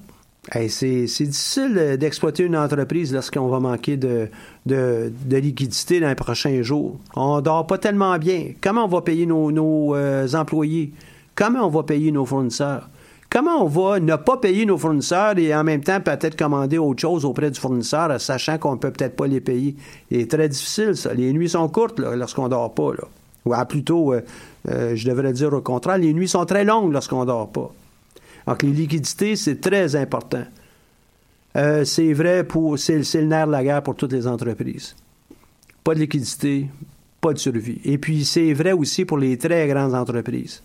C'est difficile euh, d'exploiter une entreprise lorsqu'on va manquer de, de, liquidité dans les prochains jours. On dort pas tellement bien. Comment on va payer nos, euh, employés? Comment on va payer nos fournisseurs? Comment on va ne pas payer nos fournisseurs et en même temps peut-être commander autre chose auprès du fournisseur, sachant qu'on peut peut-être pas les payer? C'est très difficile, ça. Les nuits sont courtes lorsqu'on dort pas. Ou plutôt, euh, je devrais dire au contraire, les nuits sont très longues lorsqu'on dort pas. Donc, les liquidités, c'est très important. Euh, c'est vrai pour. C'est le nerf de la guerre pour toutes les entreprises. Pas de liquidité, pas de survie. Et puis, c'est vrai aussi pour les très grandes entreprises.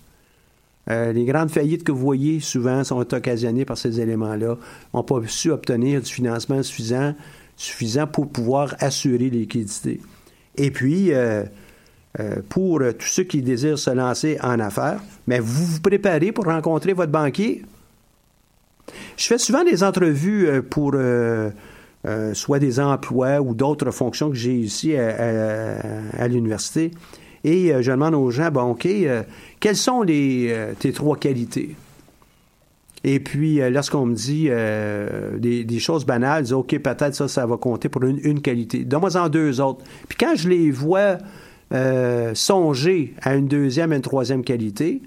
Euh, les grandes faillites que vous voyez souvent sont occasionnées par ces éléments-là. n'ont pas su obtenir du financement suffisant, suffisant pour pouvoir assurer les liquidités. Et puis, euh, pour tous ceux qui désirent se lancer en affaires, mais vous vous préparez pour rencontrer votre banquier? Je fais souvent des entrevues euh, pour euh, euh, soit des emplois ou d'autres fonctions que j'ai ici à, à- à l'université. Et je demande aux gens, bon, OK, quelles sont les, tes trois qualités? Et puis, lorsqu'on me dit des, choses banales, je dis, OK, peut-être ça, ça va compter pour une, une qualité. Donne-moi-en deux autres. Puis quand je les vois songer à une deuxième et une troisième qualité,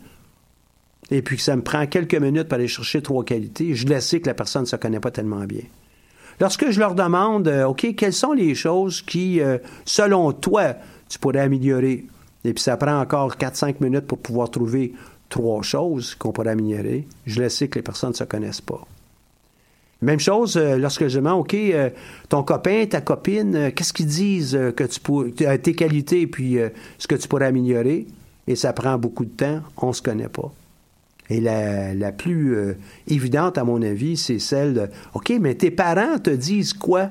et puis que ça me prend quelques minutes pour aller chercher trois qualités, je le sais que la personne ne se connaît pas tellement bien. Lorsque je leur demande, euh, OK, quelles sont les choses qui, euh, selon toi, tu pourrais améliorer, et puis ça prend encore 4-5 minutes pour pouvoir trouver trois choses qu'on pourrait améliorer, je le sais que les personnes ne se connaissent pas. Même chose euh, lorsque je demande, OK, ton copain, ta copine, qu'est-ce qu'ils disent que tu pour, tes qualités puis ce que tu pourrais améliorer, et ça prend beaucoup de temps, on ne se connaît pas. Et la, la plus euh, évidente, à mon avis, c'est celle de OK, mais tes parents te disent quoi?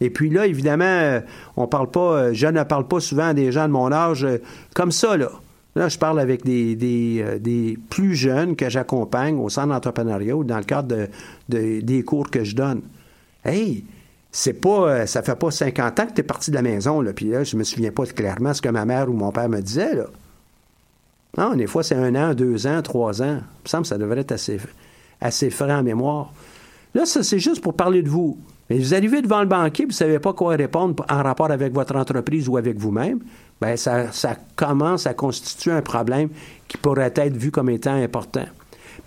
Et puis là, évidemment, euh, on parle pas, euh, je ne parle pas souvent à des gens de mon âge comme ça, là. Là, je parle avec des, des, des plus jeunes que j'accompagne au centre d'entrepreneuriat ou dans le cadre de, de- des cours que je donne. Hey, c'est pas, ça fait pas 50 ans que tu es parti de la maison, là. Puis là, je me souviens pas clairement ce que ma mère ou mon père me disait, là. Non, des fois, c'est un an, deux ans, trois ans. Il me semble que ça devrait être assez, assez frais en mémoire. Là, ça, c'est juste pour parler de vous. Mais vous arrivez devant le banquier, vous ne savez pas quoi répondre en rapport avec votre entreprise ou avec vous-même, bien, ça, ça commence à constituer un problème qui pourrait être vu comme étant important.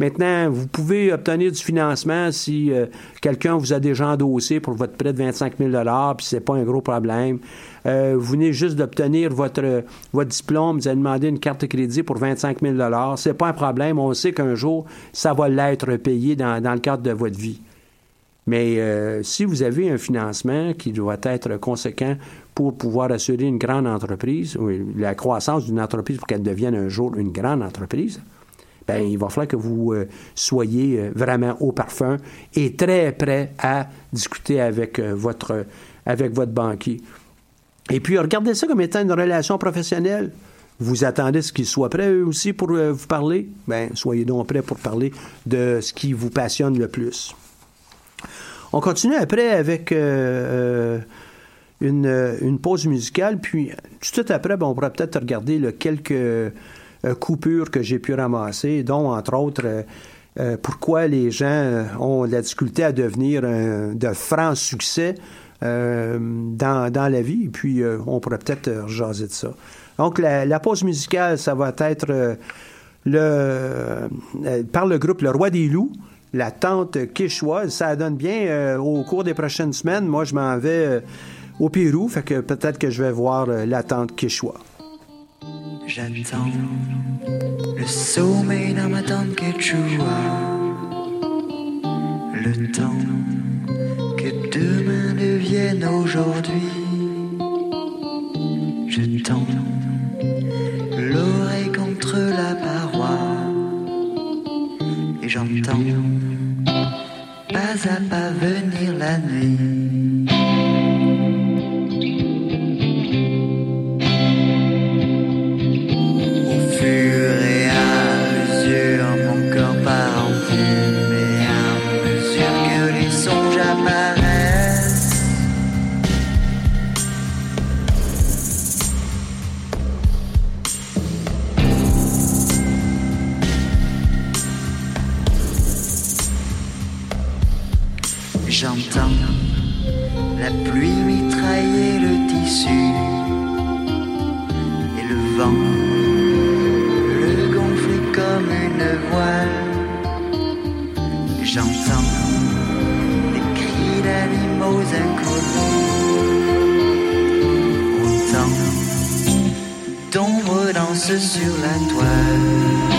Maintenant, vous pouvez obtenir du financement si euh, quelqu'un vous a déjà endossé pour votre prêt de 25 000 puis c'est pas un gros problème. Euh, vous venez juste d'obtenir votre, votre diplôme, vous avez demandé une carte de crédit pour 25 000 c'est pas un problème. On sait qu'un jour, ça va l'être payé dans, dans le cadre de votre vie. Mais euh, si vous avez un financement qui doit être conséquent pour pouvoir assurer une grande entreprise, ou la croissance d'une entreprise pour qu'elle devienne un jour une grande entreprise, ben, il va falloir que vous euh, soyez euh, vraiment au parfum et très prêt à discuter avec, votre, avec votre banquier. Et puis, regardez ça comme étant une relation professionnelle. Vous attendez ce qu'ils soient prêts, eux aussi, pour vous parler? Bien, soyez donc prêts pour parler de ce qui vous passionne le plus. On continue après avec euh, euh, une, pause musicale, puis tout de suite après, ben, on pourra peut-être regarder quelques euh, coupures que j'ai pu ramasser, dont entre autres pourquoi les gens ont de la difficulté à devenir de francs succès dans, la vie, et puis on pourrait peut-être jaser de ça. Donc la, pause musicale, ça va être le, par le groupe Le Roi des Loups la tente quichoise. Ça donne bien euh, au cours des prochaines semaines. Moi, je m'en vais euh, au Pérou, fait que peut-être que je vais voir euh, la tente quichua. J'attends le sommeil dans ma tente quechua. Le temps que demain devienne aujourd'hui. Je tends l'oreille contre la paroi et j'entends pas à pas venir la nuit. Dansent sur la toile.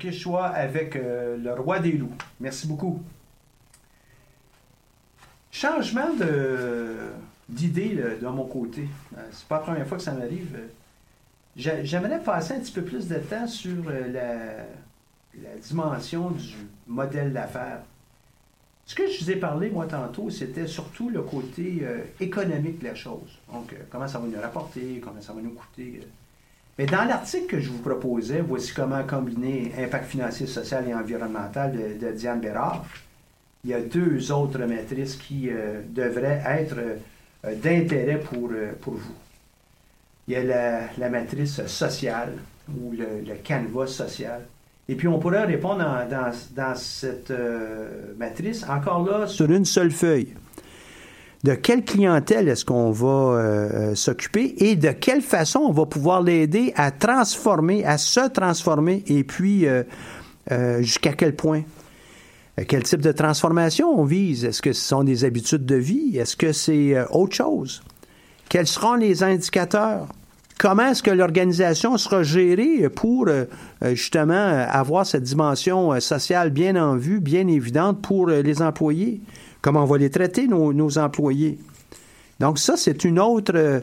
Tante Quechua avec euh, le roi des loups. Merci beaucoup. Changement d'idée de mon côté. Euh, c'est pas la première fois que ça m'arrive. J'a- J'aimerais passer un petit peu plus de temps sur euh, la, dimension du modèle d'affaires. Ce que je vous ai parlé, moi, tantôt, c'était surtout le côté économique de la chose. Donc, comment ça va nous rapporter, comment ça va nous coûter. Mais dans l'article que je vous proposais, voici comment combiner impact financier, social et environnemental de, Diane Bérard. Il y a deux autres matrices qui euh, devraient être euh, d'intérêt pour, euh, pour vous. Il y a la, la matrice sociale ou le, le canevas social. Et puis on pourrait répondre dans, dans- cette matrice, encore là, sur une seule feuille. De quelle clientèle est-ce qu'on va euh, euh, s'occuper et de quelle façon on va pouvoir l'aider à transformer, à se transformer et puis euh, jusqu'à quel point? Quel type de transformation on vise? Est-ce que ce sont des habitudes de vie? Est-ce que c'est autre chose? Quels seront les indicateurs? Comment est-ce que l'organisation sera gérée pour justement avoir cette dimension sociale bien en vue, bien évidente pour les employés? Comment on va les traiter, nos, employés? Donc ça, c'est une autre euh,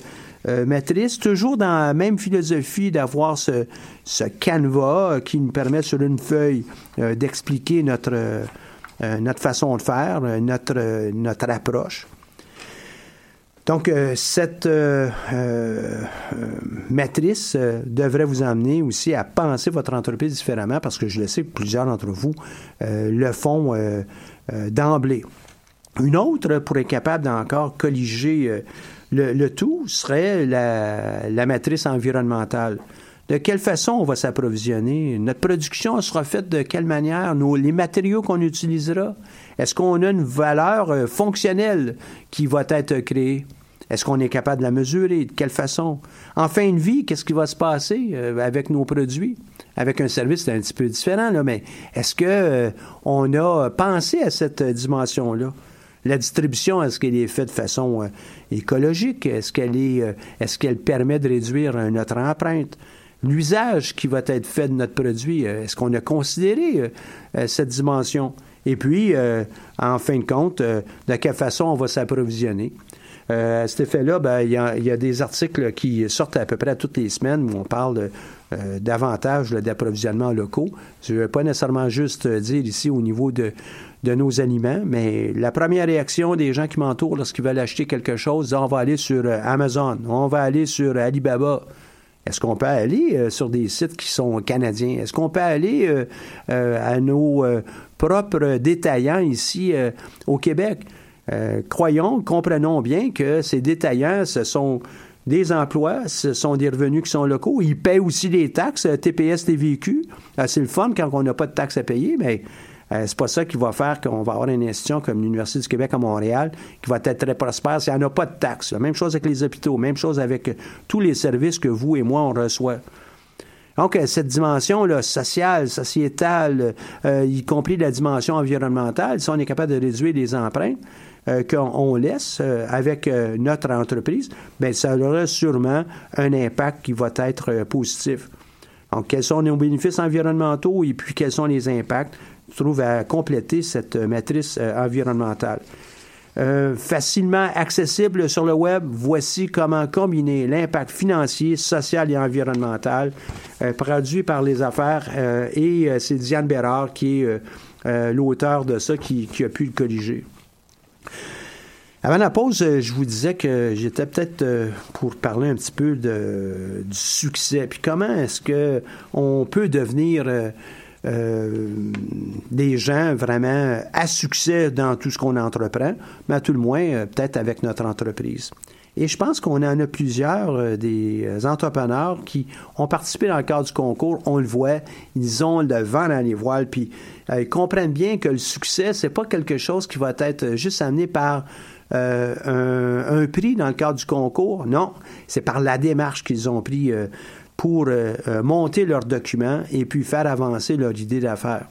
euh, matrice, toujours dans la même philosophie d'avoir ce, canevas euh, qui nous permet sur une feuille d'expliquer notre, façon de faire, notre, notre approche. Donc, cette matrice devrait vous amener aussi à penser votre entreprise différemment parce que je le sais que plusieurs d'entre vous le font d'emblée. Une autre, pour être capable d'encore colliger euh, le, tout, serait la, matrice environnementale. De quelle façon on va s'approvisionner? Notre production sera faite de quelle manière? Nos, les matériaux qu'on utilisera? Est-ce qu'on a une valeur euh, fonctionnelle qui va être créée? Est-ce qu'on est capable de la mesurer? De quelle façon? En fin de vie, qu'est-ce qui va se passer euh, avec nos produits? Avec un service, c'est un petit peu différent, là, mais est-ce que euh, a pensé à cette dimension-là? La distribution, est-ce qu'elle est faite de façon euh, écologique? Est-ce qu'elle est, euh, est-ce qu'elle permet de réduire euh, notre empreinte? L'usage qui va être fait de notre produit, est-ce qu'on a considéré cette dimension? Et puis, en fin de compte, de quelle façon on va s'approvisionner? À cet effet-là, ben, il y, y a des articles qui sortent à peu près toutes les semaines où on parle euh, davantage là, d'approvisionnement locaux. Je ne veux pas nécessairement juste euh, dire ici au niveau de, de nos aliments, mais la première réaction des gens qui m'entourent lorsqu'ils veulent acheter quelque chose, on va aller sur euh, Amazon, on va aller sur Alibaba. Est-ce qu'on peut aller sur des sites qui sont canadiens? Est-ce qu'on peut aller à nos propres détaillants ici au Québec? Croyons, comprenons bien que ces détaillants, ce sont des emplois, ce sont des revenus qui sont locaux. Ils paient aussi des taxes, euh, TPS, TVQ. Euh, c'est le fun quand on n'a pas de taxes à payer, mais euh, c'est pas ça qui va faire qu'on va avoir une institution comme l'Université du Québec à Montréal qui va être très prospère s'il n'y en a pas de taxes. Même chose avec les hôpitaux, même chose avec tous les services que vous et moi, on reçoit. Donc, cette dimension-là, sociale, sociétale, y compris la dimension environnementale, si on est capable de réduire les empreintes qu'on on laisse euh, avec euh, notre entreprise, bien, ça aura sûrement un impact qui va être euh, positif. Donc, quels sont nos bénéfices environnementaux et puis quels sont les impacts? Je trouve à compléter cette euh, matrice euh, environnementale. Euh, facilement accessible sur le web, voici comment combiner l'impact financier, social et environnemental euh, produit par les affaires euh, et euh, c'est Diane Bérard qui est euh, euh, l'auteur de ça qui, qui a pu le colliger. Avant la pause, euh, je vous disais que j'étais peut-être euh, pour parler un petit peu du succès. Puis comment est-ce que on peut devenir euh, des gens vraiment à succès dans tout ce qu'on entreprend, mais à tout le moins peut-être avec notre entreprise. Et je pense qu'on en a plusieurs des entrepreneurs qui ont participé dans le cadre du concours. On le voit, ils ont le vent dans les voiles, puis ils comprennent bien que le succès, c'est pas quelque chose qui va être juste amené par euh, un, prix dans le cadre du concours? Non, c'est par la démarche qu'ils ont pris euh, pour euh, euh, monter leurs documents et puis faire avancer leur idée d'affaires.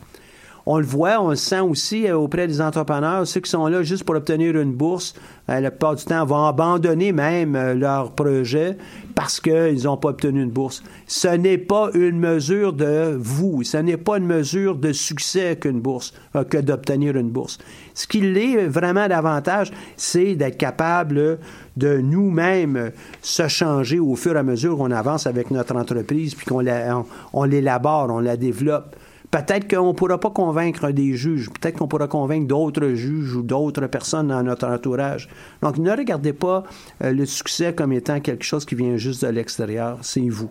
On le voit, on le sent aussi euh, auprès des entrepreneurs, ceux qui sont là juste pour obtenir une bourse, euh, la plupart du temps vont abandonner même euh, leur projet parce qu'ils n'ont pas obtenu une bourse. Ce n'est pas une mesure de vous, ce n'est pas une mesure de succès qu'une bourse, que d'obtenir une bourse. Ce qui l'est vraiment davantage, c'est d'être capable de nous-mêmes se changer au fur et à mesure qu'on avance avec notre entreprise, puis qu'on la- on- on l'élabore, on la développe. Peut-être qu'on ne pourra pas convaincre des juges, peut-être qu'on pourra convaincre d'autres juges ou d'autres personnes dans notre entourage. Donc, ne regardez pas euh, le succès comme étant quelque chose qui vient juste de l'extérieur, c'est vous.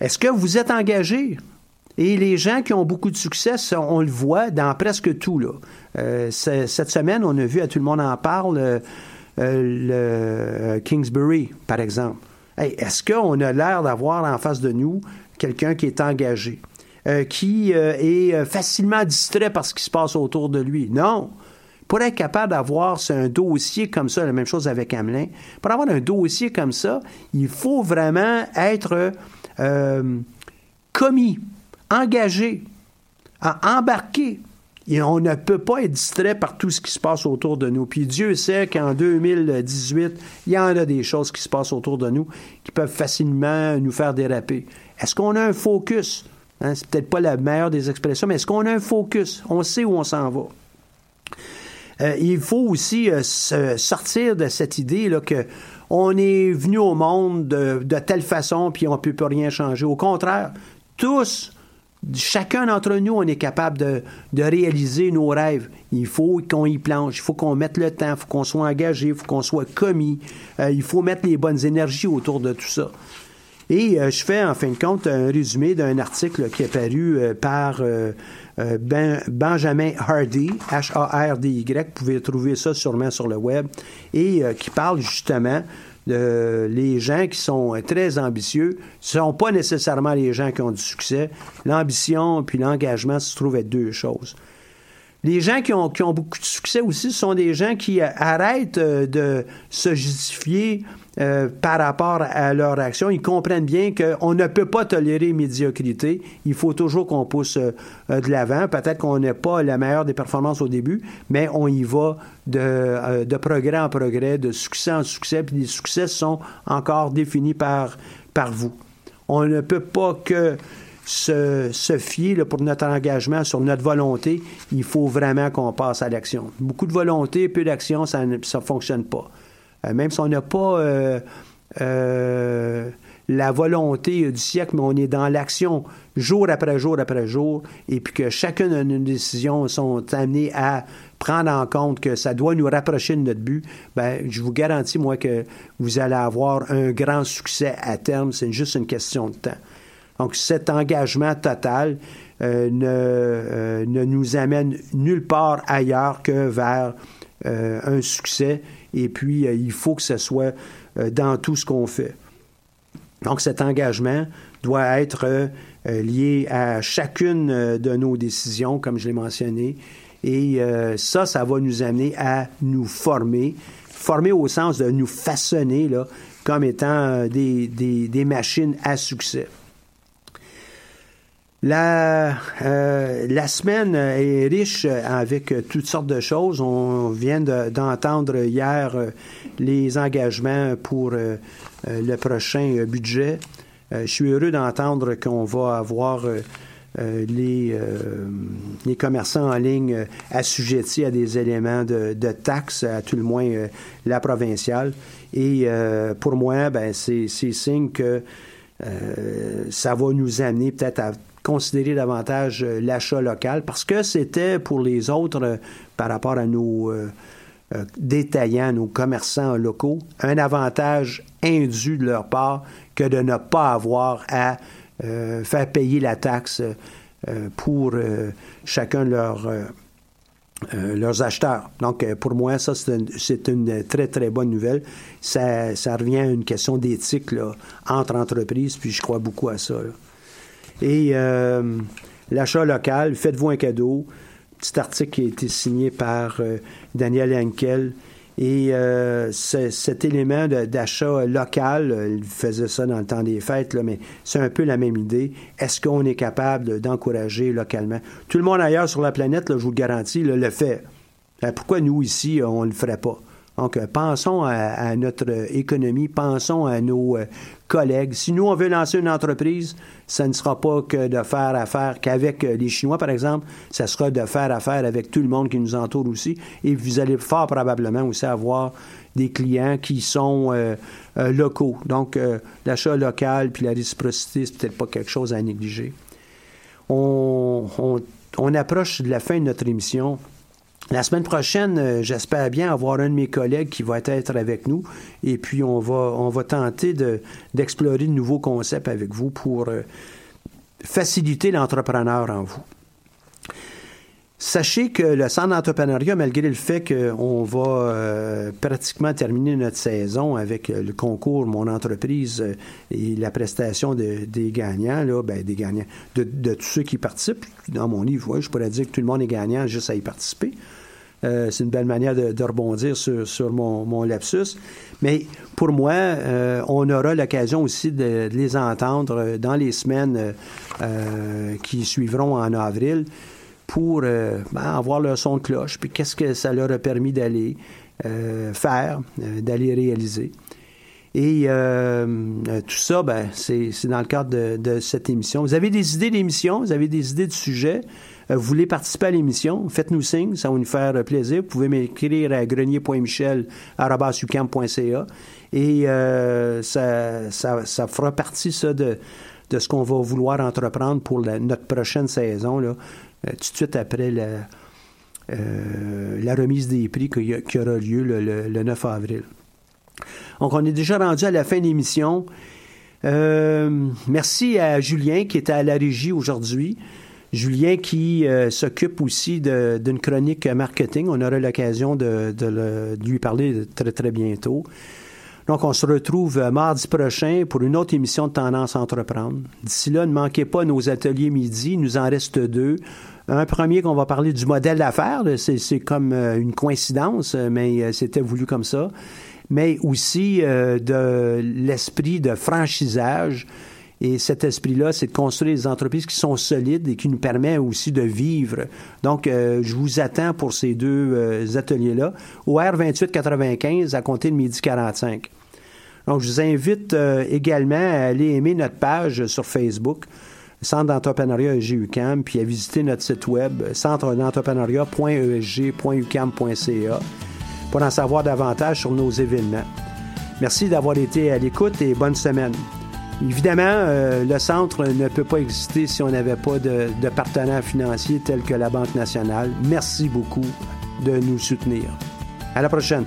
Est-ce que vous êtes engagé? Et les gens qui ont beaucoup de succès, on le voit dans presque tout. Euh, cette semaine, on a vu, à tout le monde en parle, euh, Kingsbury, par exemple. Est-ce qu'on a l'air d'avoir en face de nous quelqu'un qui est engagé, euh, qui euh, est euh, facilement distrait par ce qui se passe autour de lui? Non. Pour être capable d'avoir un dossier comme ça, la même chose avec Hamelin, pour avoir un dossier comme ça, il faut vraiment être commis, engagé, à embarquer. Et on ne peut pas être distrait par tout ce qui se passe autour de nous. Puis Dieu sait qu'en 2018, il y en a des choses qui se passent autour de nous qui peuvent facilement nous faire déraper. Est-ce qu'on a un focus? Hein, c'est peut-être pas la meilleure des expressions, mais est-ce qu'on a un focus? On sait où on s'en va. Euh, il faut aussi euh, se sortir de cette idée là que on est venu au monde de, telle façon puis on peut plus rien changer. Au contraire, tous, chacun d'entre nous, on est capable de, de réaliser nos rêves. Il faut qu'on y planche, il faut qu'on mette le temps, il faut qu'on soit engagé, il faut qu'on soit commis, Euh, il faut mettre les bonnes énergies autour de tout ça. Et euh, je fais en fin de compte un résumé d'un article qui est paru euh, par euh, Ben- Benjamin Hardy, H-A-R-D-Y. Vous pouvez trouver ça sûrement sur le web. Et qui parle justement de les gens qui sont très ambitieux. Ce ne sont pas nécessairement les gens qui ont du succès. L'ambition puis l'engagement se trouvent être deux choses. Les gens qui ont, qui ont beaucoup de succès aussi sont des gens qui euh, arrêtent euh, de se justifier euh, par rapport à leur action. Ils comprennent bien qu'on ne peut pas tolérer médiocrité. Il faut toujours qu'on pousse euh, de l'avant. Peut-être qu'on n'est pas la meilleure des performances au début, mais on y va de, euh, de progrès en progrès, de succès en succès, puis les succès sont encore définis par, par vous. On ne peut pas que se, fier pour notre engagement sur notre volonté. Il faut vraiment qu'on passe à l'action. Beaucoup de volonté, peu d'action, ça ne fonctionne pas. Euh, même si on n'a pas euh, euh, la volonté du siècle, mais on est dans l'action jour après jour après jour, et puis que chacune de nos décisions sont amenées à prendre en compte que ça doit nous rapprocher de notre but, ben, je vous garantis, moi, que vous allez avoir un grand succès à terme. C'est juste une question de temps. Donc, cet engagement total euh, ne, euh, ne nous amène nulle part ailleurs que vers euh, un succès. Et puis, il faut que ce soit dans tout ce qu'on fait. Donc, cet engagement doit être lié à chacune de nos décisions, comme je l'ai mentionné. Et ça, ça va nous amener à nous former. Former au sens de nous façonner comme étant des machines à succès. La, euh, la semaine est riche avec toutes sortes de choses. On vient de- d'entendre hier euh, les engagements pour euh, le prochain budget. Je suis heureux d'entendre qu'on va avoir les, les commerçants en ligne assujettis à des éléments de, de taxes, à tout le moins la provinciale. Et pour moi, ben, c'est signe que ça va nous amener peut-être à considérer davantage euh, l'achat local parce que c'était pour les autres, euh, par rapport à nos euh, détaillants, nos commerçants locaux, un avantage indu de leur part que de ne pas avoir à faire payer la taxe pour chacun de leurs acheteurs. Donc, pour moi, ça, c'est une, très, très bonne nouvelle. Ça, ça revient à une question d'éthique entre entreprises, puis je crois beaucoup à ça. Et euh, l'achat local, faites-vous un cadeau. Petit article qui a été signé par euh, Daniel Henkel Et euh, ce- cet élément d'achat local, il faisait ça dans le temps des fêtes, mais c'est un peu la même idée. Est-ce qu'on est capable de- d'encourager localement? Tout le monde ailleurs sur la planète, je vous le garantis, le fait. Euh, Pourquoi nous, ici, on ne le ferait pas? Donc, euh, pensons à, à notre économie, pensons à nos euh, collègues. Si nous, on veut lancer une entreprise, ça ne sera pas que de faire affaire qu'avec euh, les Chinois, par exemple, ça sera de faire affaire avec tout le monde qui nous entoure aussi. Et vous allez fort probablement aussi avoir des clients qui sont euh, locaux. Donc, euh, l'achat local puis la réciprocité, c'est peut-être pas quelque chose à négliger. On, on- on approche de la fin de notre émission. La semaine prochaine, euh, j'espère bien avoir un de mes collègues qui va être avec nous et puis on va, on va tenter de- d'explorer de nouveaux concepts avec vous pour euh, faciliter l'entrepreneur en vous. Sachez que le centre d'entrepreneuriat, malgré le fait qu'on va euh, pratiquement terminer notre saison avec euh, le concours Mon entreprise euh, et la prestation de- des gagnants, là, ben, des gagnants, de, tous ceux qui participent, dans mon livre, je pourrais dire que tout le monde est gagnant juste à y participer. C'est une belle manière de, rebondir sur, mon, lapsus. Mais pour moi, on aura l'occasion aussi de, les entendre dans les semaines qui suivront en avril pour euh, ben, avoir leur son de cloche, puis qu'est-ce que ça leur a permis d'aller euh, faire, euh, d'aller réaliser. Et tout ça, ben, c'est dans le cadre de, cette émission. Vous avez des idées d'émission, vous avez des idées de sujets, vous voulez participer à l'émission, faites-nous signe, ça va nous faire plaisir. Vous pouvez m'écrire à grenier.michel.ca et ça, ça, ça fera partie, ça, de, de ce qu'on va vouloir entreprendre pour notre prochaine saison, là, tout de suite après la, euh, la remise des prix qui, aura lieu le- le- le 9 avril. Donc, on est déjà rendu à la fin de l'émission. Euh, merci à Julien qui était à la régie aujourd'hui. Julien qui euh, s'occupe aussi d'une chronique marketing. On aura l'occasion de lui parler très, très bientôt. Donc, on se retrouve euh, mardi prochain pour une autre émission de Tendance à Entreprendre. D'ici là, ne manquez pas nos ateliers midi. Il nous en reste deux. Un premier qu'on va parler du modèle d'affaires. C'est comme euh, une coïncidence, euh, mais c'était voulu comme ça. Mais aussi de l'esprit de franchisage. Et cet esprit-là, c'est de construire des entreprises qui sont solides et qui nous permet aussi de vivre. Donc, euh, je vous attends pour ces deux euh, ateliers-là au R2895 à compter de midi 45. Donc, je vous invite euh, également à aller aimer notre page sur Facebook, Centre d'entrepreneuriat ESG-UQAM, puis à visiter notre site web, centre d'entrepreneuriat.esg.ucam.ca, pour en savoir davantage sur nos événements. Merci d'avoir été à l'écoute et bonne semaine. Évidemment, euh, le centre ne peut pas exister si on n'avait pas de, de partenaires financiers tels que la Banque nationale. Merci beaucoup de nous soutenir. À la prochaine.